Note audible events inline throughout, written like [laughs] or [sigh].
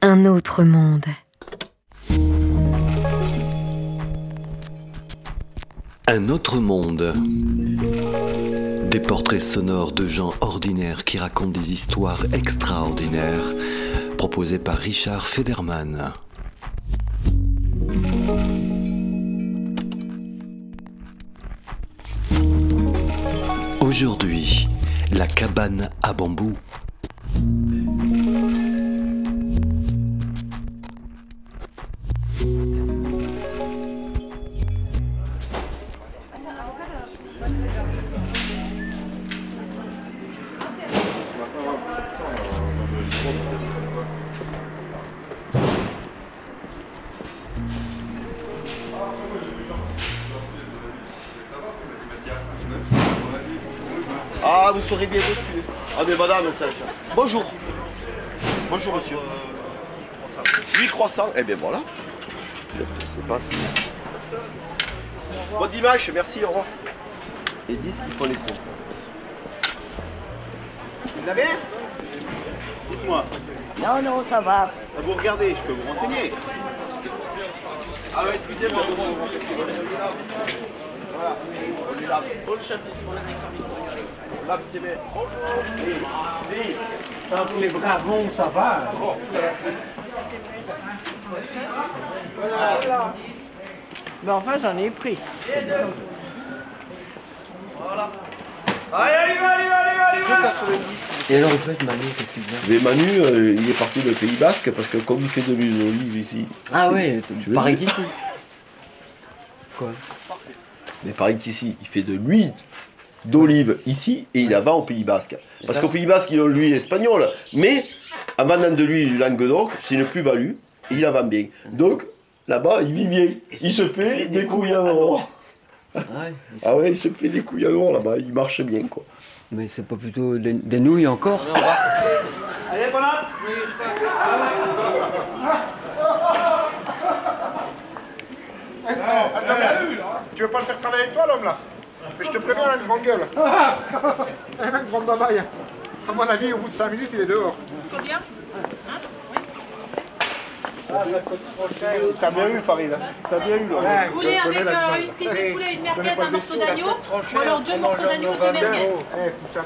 Un autre monde. Un autre monde. Des portraits sonores de gens ordinaires qui racontent des histoires extraordinaires, proposés par Richard Federman. Aujourd'hui, la cabane à bambou. Ah, vous serez bien reçu. Ah, mais madame, ça. Bonjour. Bonjour, monsieur. 8 croissants. Eh bien, voilà. C'est pas. Bon dimanche, merci, au revoir. Et 10 qu'il faut laisser. Vous l'avez Dites-moi. Non, non, ça va. Vous regardez, je peux vous renseigner. Ah ouais, excusez-moi. Voilà. On est là. Là, c'est bien. Quand les bravons, ça va? Mais enfin, j'en ai pris. Et alors, en fait, Manu, qu'est-ce qu'il vient Mais Manu, euh, il est parti du Pays Basque parce que comme il fait de l'huile d'olive ici. Ah ouais, pareil qu'ici. Quoi? Mais pareil qu'ici, il fait de l'huile d'olive ici et il la vend au Pays Basque. Parce qu'au Pays Basque, ils ont de l'huile espagnole. Mais en vendant de l'huile du Languedoc, c'est une plus-value et il la vend bien. Donc là-bas, il vit bien. Il se fait des couilles en or. [laughs] Ah ouais, Ah ouais, il se fait des couilles en or là-bas. Il marche bien quoi. mais c'est pas plutôt des, des nouilles encore Tu veux pas le faire travailler avec toi, l'homme, là? Mais je te préviens, elle a une grande gueule. [laughs] Elle a une grande babaille. À mon avis, au bout de 5 minutes, il est dehors. Combien? T'as bien eu, Farid. hein T'as bien eu, là. Vous voulez avec euh, une prise de poulet, une merguez, un morceau d'agneau Ou alors deux morceaux d'agneau, deux merguez? Eh, fous ça.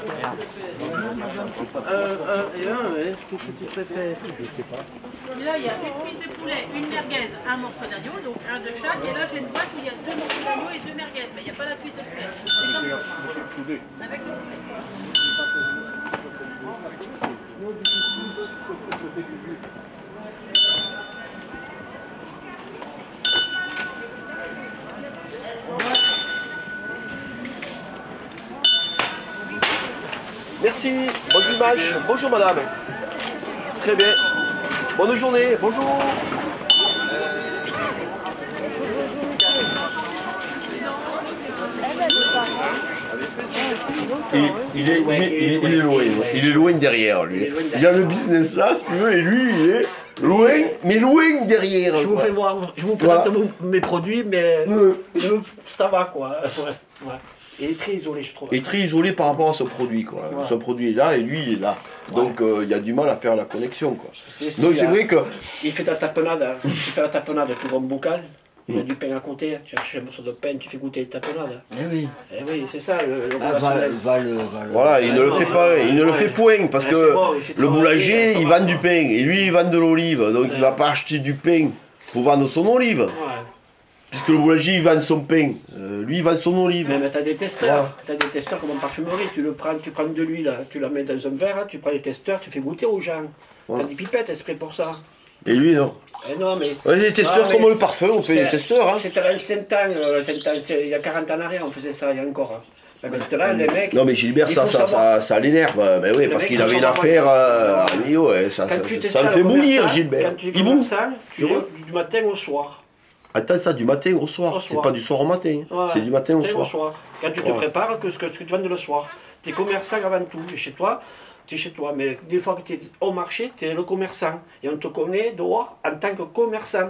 et un, ouais. Qu'est-ce que tu préfères? Et Là, il y a une prise de poulet, une merguez, un morceau d'agneau, donc un de chaque. Et là, j'ai une boîte où il y a deux morceaux d'agneau et deux merguez, mais il n'y a pas la cuisse de poulet. C'est comme Avec le poulet. Merci, bonne dimanche. Bonjour madame. Très bien. Bonne journée, bonjour. Et il est, il est- il est loin, il est loin derrière lui. Il y a le business là, si tu veux, et lui il est loin, mais loin derrière. Je vous quoi. fais voir, je vous présente mes produits, mais Ouais. nous, ça va quoi. Ouais, ouais. Il est très isolé, je trouve. Et très isolé par rapport à ce produit quoi. Ce produit est là et lui il est là. Donc euh, il y a du mal à faire la connexion quoi. C'est- Donc c'est, euh, vrai que Il fait ta tapenade, hein. tu fais la tapenade, tu ouvres un bocal, il y a du pain à côté, tu achètes un morceau de pain, tu fais goûter les tapenades. Eh oui. Eh oui, c'est ça le, le Ah, va, relationnel. va le, va le- Voilà, il ne le fait pas, il ne le fait point parce Ouais, que bon, il le boulanger il vend du pain et lui il vend de l'olive, donc il va pas acheter du pain pour vendre son olive, Ouais. Puisque le boulanger il vend son pain, euh, lui il vend son olive. Mais, mais t'as des testeurs, t'as des testeurs comme en parfumerie, tu le prends, tu prends de l'huile, tu la mets dans un verre, tu prends les testeurs, tu fais goûter aux gens. T'as des pipettes exprès pour ça. Et lui non. Eh non mais. Ouais, les testeurs Ah, mais comme le parfum, on fait des testeurs. Hein. C'était à l'ancien temps, euh, il y a 40 ans en arrière, on faisait ça, il y a encore. hein. Mais maintenant, les mecs. Non mais Gilbert il ça, ça, ça, ça l'énerve, euh, mais oui, Le parce qu'il avait une affaire, euh, à lui, ouais, ça, ça, le fait bouillir Gilbert. Quand tu es Il es du matin au soir. Attends ça, du matin au soir, c'est pas du soir au matin, Ouais. c'est du matin au soir. Quand tu te Ouais. prépares, que ce que, tu vends le soir. Tu es commerçant avant tout. Et chez toi, tu es chez toi. Mais des fois que tu es au marché, tu es le commerçant. Et on te connaît dehors en tant que commerçant.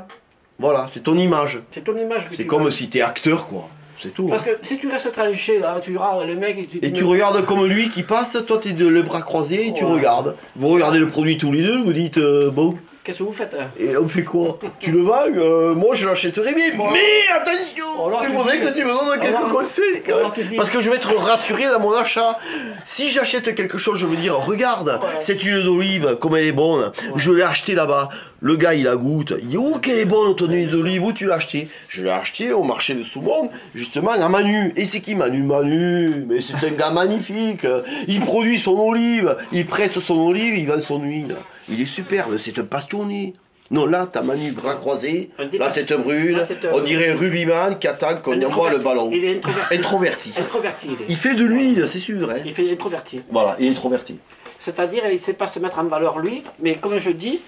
Voilà, c'est ton image. C'est ton image C'est tu comme vends. si t'es acteur quoi. C'est tout. Parce que si tu restes tranché là, tu regardes le mec et tu Et tu regardes comme lui qui passe, toi t'es de le bras croisé et tu regardes. Vous regardez le produit tous les deux, vous dites euh, bon, Qu'est-ce que vous faites hein et on fait quoi Tu le vends Euh, Moi je l'achèterais bien, mais attention Alors, Il tu faudrait que tu me donnes quelques Alors, conseils quand même. dis- Parce que je vais être rassuré dans mon achat. Si j'achète quelque chose, je veux dire, regarde, cette huile d'olive, comme elle est bonne, je l'ai achetée là-bas. Le gars il la goûte, il dit oh qu'elle est bonne ton huile d'olive, où tu l'as achetée? Je l'ai achetée au marché de Soumont, justement à Manu. Et c'est qui Manu? Manu, mais c'est un gars magnifique. Il produit son olive, il presse son olive, il vend son huile. Il est superbe, c'est un passionné. Non, là, t'as Manu bras croisés, Un la tête brune, Là, c'est un- on dirait un rugbyman qui attend qu'on y envoie le ballon. Il est introverti. Introverti. Introverti, il est. Il fait de l'huile, c'est sûr. Hein. Il fait introverti. Voilà, il est introverti. C'est-à-dire, il ne sait pas se mettre en valeur lui, mais comme je dis,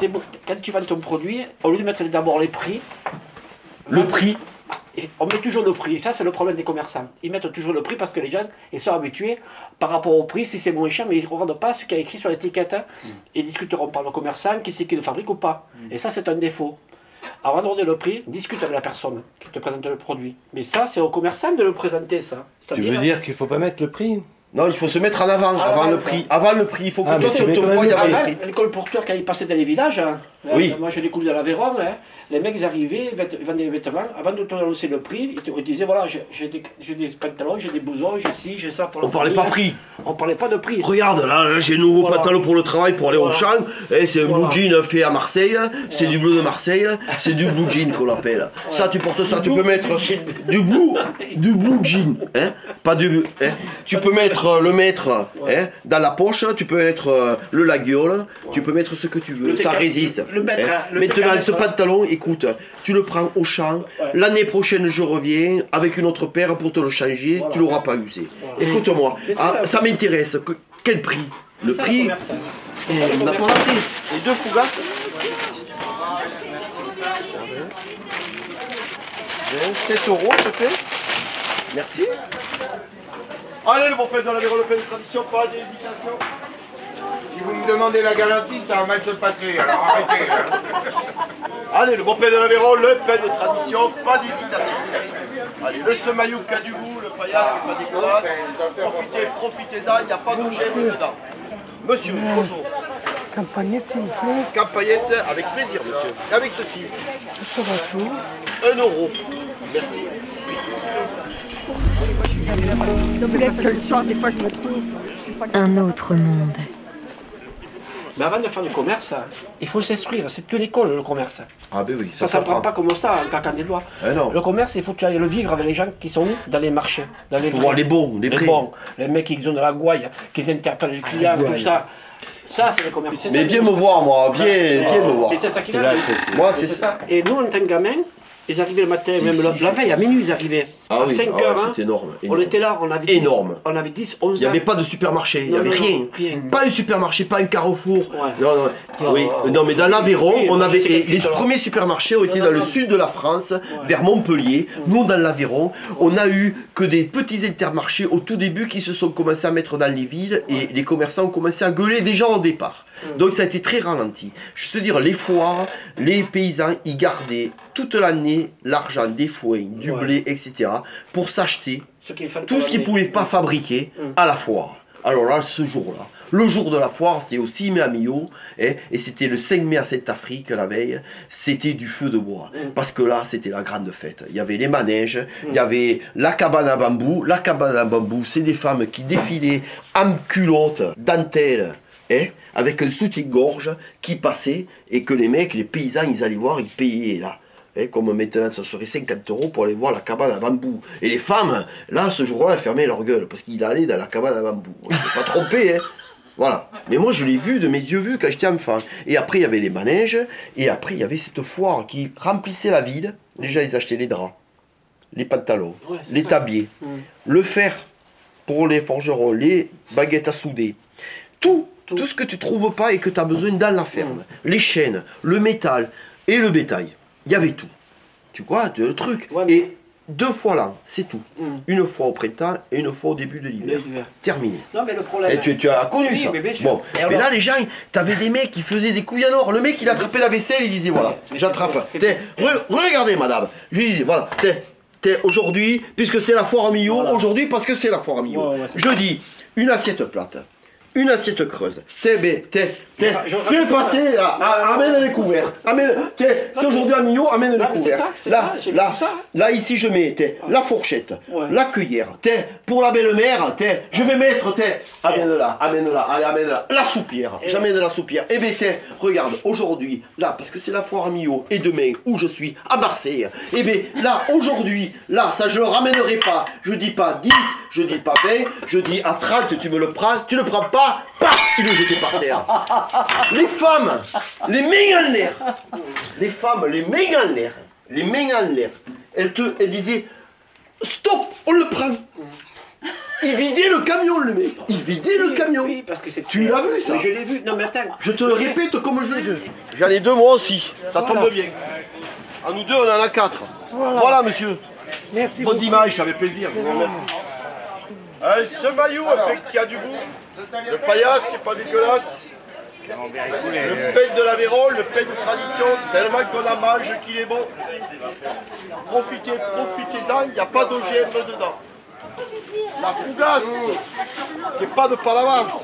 quand tu vends ton produit, au lieu de mettre d'abord les prix, Le prix, et on met toujours le prix. Et ça, c'est le problème des commerçants. Ils mettent toujours le prix parce que les gens, ils sont habitués par rapport au prix, si c'est moins cher, mais ils ne regardent pas ce qu'il y a écrit sur l'étiquette. hein. Ils discuteront par le commerçant, qui c'est qui le fabrique ou pas. Et ça, c'est un défaut. Avant de donner le prix, discute avec la personne qui te présente le produit. Mais ça, c'est au commerçant de le présenter, ça. Tu veux dire qu'il faut pas mettre le prix? Non, il faut se mettre en avant, Ah, avant le prix. Avant le prix, il faut que Ah, toi tu te le avant Avant, le prix. les colporteurs, quand ils passaient dans les villages, hein, Oui. hein, moi je découvre de l'Aveyron, hein, les mecs ils arrivaient, ils vendaient des vêtements, avant de te annoncer le prix, ils te ils disaient voilà, j'ai des, des pantalons, j'ai des blousons, j'ai ci, j'ai ça pour la On parlait pas hein. prix. On parlait pas de prix. Regarde, là, là, j'ai un nouveau Voilà. pantalon pour le travail pour aller au champ. Eh, c'est un Voilà. blue jean fait à Marseille. C'est du bleu de Marseille. C'est du blue jean qu'on l'appelle. Ça, tu portes ça, tu peux mettre du blue, du blue jean. Hein pas du. Hein tu peux mettre euh, le mettre hein, dans la poche. Tu peux mettre euh, le laguiole. Tu peux mettre ce que tu veux. Le ça résiste. Le mettre, hein? le Maintenant, ce pantalon, écoute, tu le prends au champ. Ouais. L'année prochaine, je reviens avec une autre paire pour te le changer. Tu l'auras pas usé. Écoute-moi, ça, ah, ça m'intéresse. Que- Quel prix? Le prix? eh, on n'a pas prix. Les deux fougasses? 27 euros, s'il te plaît. Merci. Allez, le bon père de la Véro, le pain de tradition, pas d'hésitation. Me demandez la garantie, ça va mal se passer, alors arrêtez. hein. Allez, le bon pain de la Véro, le pain de tradition, pas d'hésitation. Allez, le semaillou qui a du goût, le paillasse qui est pas dégueulasse. Profitez, profitez-en, il n'y a pas de gemme dedans. Monsieur, bonjour. Campagnette, s'il vous plaît. Campaillette, avec plaisir, monsieur. Avec ceci, Ça va tout. 1 euro. Merci. le soir, des fois, je me trouve. Un autre monde. Mais avant de faire du commerce, il faut s'instruire. C'est que l'école, le commerce. Ah ben oui, Ça ne s'apprend pas comme ça, en claquant des doigts. Eh non. Le commerce, il faut que tu ailles le vivre avec les gens qui sont dans les marchés. Dans les Faut voir les bons, les vrais. bons. Les mecs qui ont de la gouaille, qui interpellent les clients, tout ça. Ça, c'est le commerce. Ça Mais viens me voir, ça. moi, viens, viens me voir. Et c'est ça qui Moi, c'est ça. ça. Et nous, en tant que gamins, ils arrivaient le matin, même la veille, à minuit, ils arrivaient. Ah à oui, 5 ah ouais, heures. hein. c'était énorme, On était là, on avait 10, Énorme. On avait 10, 11 Il n'y avait pas de supermarché, il n'y avait non, rien. non, rien. Pas un supermarché, pas un carrefour. Ouais. Non, non. Oui, ouais. non, mais dans l'Aveyron, Oui, on avait. les premiers supermarchés ont été dans le sud de la France, vers Montpellier. Nous, dans l'Aveyron, on a eu que des petits intermarchés au tout début qui se sont commencés à mettre dans les villes et les commerçants ont commencé à gueuler déjà au départ. Mm. Donc ça a été très ralenti. Je te dire, les foires, les paysans, ils gardaient toute l'année l'argent des foins, du blé, etc. pour s'acheter tout ce qu'ils ne pouvaient pas fabriquer à la foire. Alors là, ce jour-là, le jour de la foire, c'était au 6 mai à Millau, et c'était le 5 mai à Sainte-Afrique, la veille, c'était du feu de bois. Parce que là, c'était la grande fête. Il y avait les manèges, il y avait la cabane à bambou. La cabane à bambou, c'est des femmes qui défilaient en culotte, dentelle, hein, avec un soutien-gorge qui passait, et que les mecs, les paysans, ils allaient voir, ils payaient là. Hein, comme maintenant, ça serait 50 euros pour aller voir la cabane à bambou. Et les femmes, là, ce jour-là, elles fermaient leur gueule parce qu'il allait dans la cabane à bambou. On ne pas trompé, hein. Voilà. Mais moi, je l'ai vu de mes yeux vus quand j'étais enfant. Et après, il y avait les manèges. Et après, il y avait cette foire qui remplissait la ville. Déjà, ils achetaient les draps, les pantalons, Ouais, les ça. tabliers, le fer pour les forgerons, les baguettes à souder. Tout, tout, ce que tu trouves pas et que tu as besoin dans la ferme. Les chaînes, le métal et le bétail. Il y avait tout. Tu vois, le truc. Ouais, mais- Et deux fois là, c'est tout. Mm. Une fois au printemps et une fois au début de l'hiver. De. Terminé. Non, mais le problème. Et tu, tu as connu Oui, ça mais bien sûr. Bon, Et mais là les gens, t'avais des mecs qui faisaient des couilles en or. Le mec il attrapait la vaisselle, il disait voilà, j'attrape. re- Regardez madame. Je lui disais voilà, aujourd'hui, puisque c'est la foire à Millau, aujourd'hui parce que c'est la foire à Millau. Ouais, ouais, c'est je dis une assiette plate, une assiette creuse. T'es, t'es, t'es, fais passer là, a- amène les couverts. Amène, t'es, c'est aujourd'hui à Millau, amène les couverts. là, là, là, ici je mets, t'es, la fourchette, la cuillère, t'es, pour la belle-mère, t'es, je vais mettre, t'es, amène-la, amène-la, allez, amène-la, la soupière, j'amène la soupière. Eh ben, t'es, regarde, aujourd'hui, là, parce que c'est la foire à Millau, et demain, où je suis, à Marseille, eh ben, là, aujourd'hui, là, ça je le ramènerai pas, je dis pas 10, je dis pas 20, je dis à 30, tu me le prends, tu le prends pas, paf, il est jeté par terre. Les femmes, les mains en l'air, les femmes, les mains en l'air, les mains en l'air, elles te, elles disaient, stop, on le prend. Il vidait le camion, le mec. Il vidait le camion. Oui, parce que c'est. Tu l'as vu, ça Je l'ai vu. Non, mais attends. Je te le répète comme je l'ai dit. J'en ai deux moi aussi. Ça tombe bien. À nous deux, on en a quatre. Voilà, monsieur. Merci Bonne beaucoup. ça fait plaisir. Je vous remercie. Allez, ce maillot avec qui a du goût. Le paillasse qui est pas dégueulasse. Le pain de l'Aveyron, le pain de tradition, tellement qu'on a mange qu'il est bon. Profitez, profitez-en, il n'y a pas d'OGM dedans. La fougasse, qui n'est pas de Palavas.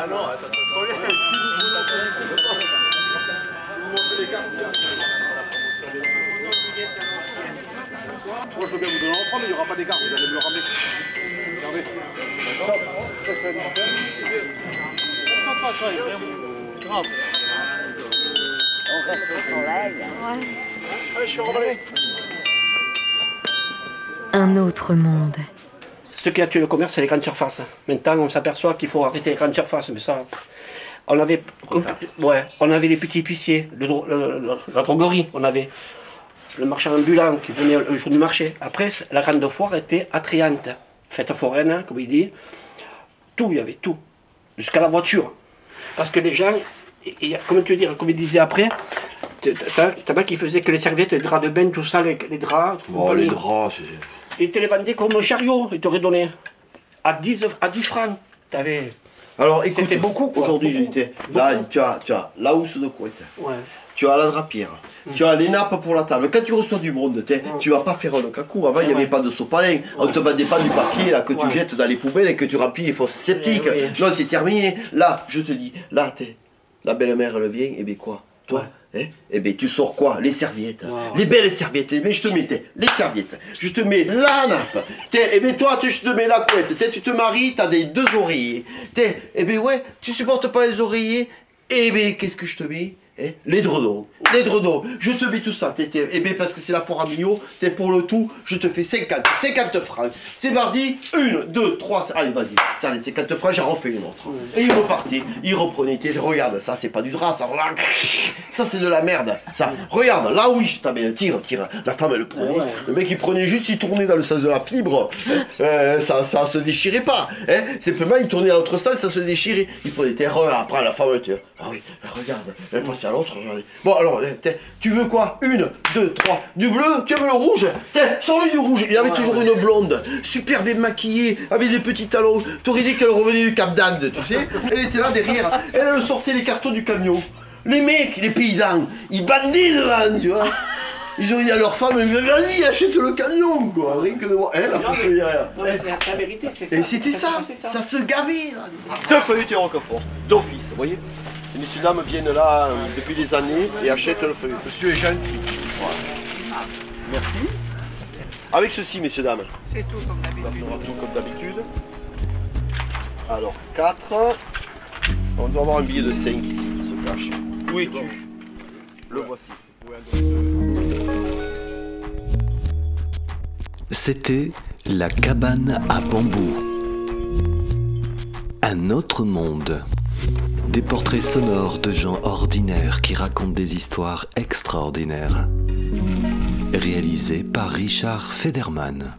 Moi, je veux bien vous donner en prendre, mais il n'y aura pas d'écart, vous allez me le ramener. Regardez. Ça, ça, c'est Ça, ça, ça, grave. On reste soleil. Allez, je suis remballé. Un autre monde. Ce qui a tué le commerce, c'est les grandes surfaces. Maintenant, on s'aperçoit qu'il faut arrêter les grandes surfaces. Mais ça, on avait, ouais, on avait les petits huissiers, le dro- le- le- la droguerie, on avait le marchand ambulant qui venait le jour du marché. Après, la grande foire était attrayante. Fête foraine, hein, comme il dit. Tout, il y avait tout. Jusqu'à la voiture. Parce que les gens, et- et, comment tu dire, comme il disait après, t'as pas qui faisait que les serviettes, les draps de bain, tout ça, les, les draps. Oh, les draps, c'est... Il te les vendait comme un chariot, il t'aurait donné. À 10, à 10 francs. T'avais. Alors, écoute, C'était beaucoup, Aujourd'hui, j'étais. Là, tu as, tu as la housse de couette. Ouais. Tu as la drapière, tu as les nappes pour la table. Quand tu reçois du monde, t'es- tu vas pas faire le cacou. Avant, il n'y avait pas de sopalin. On te vendait pas du papier là, que tu jettes dans les poubelles et que tu remplis les fosses. Ouais, ouais. Non, c'est terminé. Là, je te dis, là, t'es. La belle-mère, elle vient, et bien quoi? Toi Hein? Eh bien, tu sors quoi? Les serviettes. Les belles serviettes. Mais je te mets les serviettes. Je te mets la nappe. Eh bien, toi, tu- je te mets la couette. T'es, tu te maries, t'as des deux oreillers. T'es, eh bien, ouais, tu supportes pas les oreillers. Eh bien, qu'est-ce que je te mets? Hein les dredons, les dredons, je te mets tout ça, t'es, t'es- eh bien parce que c'est la foire à millions, t'es pour le tout, je te fais 50, 50 francs. C'est mardi, une, deux, trois, allez vas-y, ça les 50 francs, j'en refais une autre. Et il repartait, il reprenait, t'es- regarde, ça c'est pas du drap, ça, ça c'est de la merde, ça, regarde, là oui, je t'amène, tire, tire, la femme elle le prenait, le mec il prenait juste, il tournait dans le sens de la fibre, hein, euh, ça, ça se déchirait pas, hein, simplement il tournait dans l'autre sens, ça se déchirait, il prenait terreur, après la femme ah oui, regarde, elle passait à l'autre, regardez. Bon alors, eh, t'es- tu veux quoi? Une, deux, trois, du bleu, tu veux le rouge? Tiens, sors-lui du rouge, il avait toujours une blonde, super bien maquillée, avec des petits talons, t'aurais dit qu'elle revenait du Cap d'Agde, tu sais Elle était là derrière, elle, sortait les cartons du camion. Les mecs, les paysans, ils bandaient devant, tu vois ils ont dit à leur femme, vas-y, achète le camion, quoi. Rien que de voir. Elle, après. Non, mais c'est la vérité, c'est ça. Et c'était ça, ça se gavait là. Deux feuilletés Roquefort, d'office, vous voyez messieurs dames viennent là euh, depuis des années et achètent le feuilleté. Monsieur est gentil. Voilà. Merci. Avec ceci, messieurs dames. C'est tout comme d'habitude. On va tout comme d'habitude. Alors, 4. On doit avoir un billet de 5 ici qui se cache. Où es-tu? Le voici. C'était la cabane à bambou. Un autre monde. Des portraits sonores de gens ordinaires qui racontent des histoires extraordinaires. Réalisé par Richard Federman.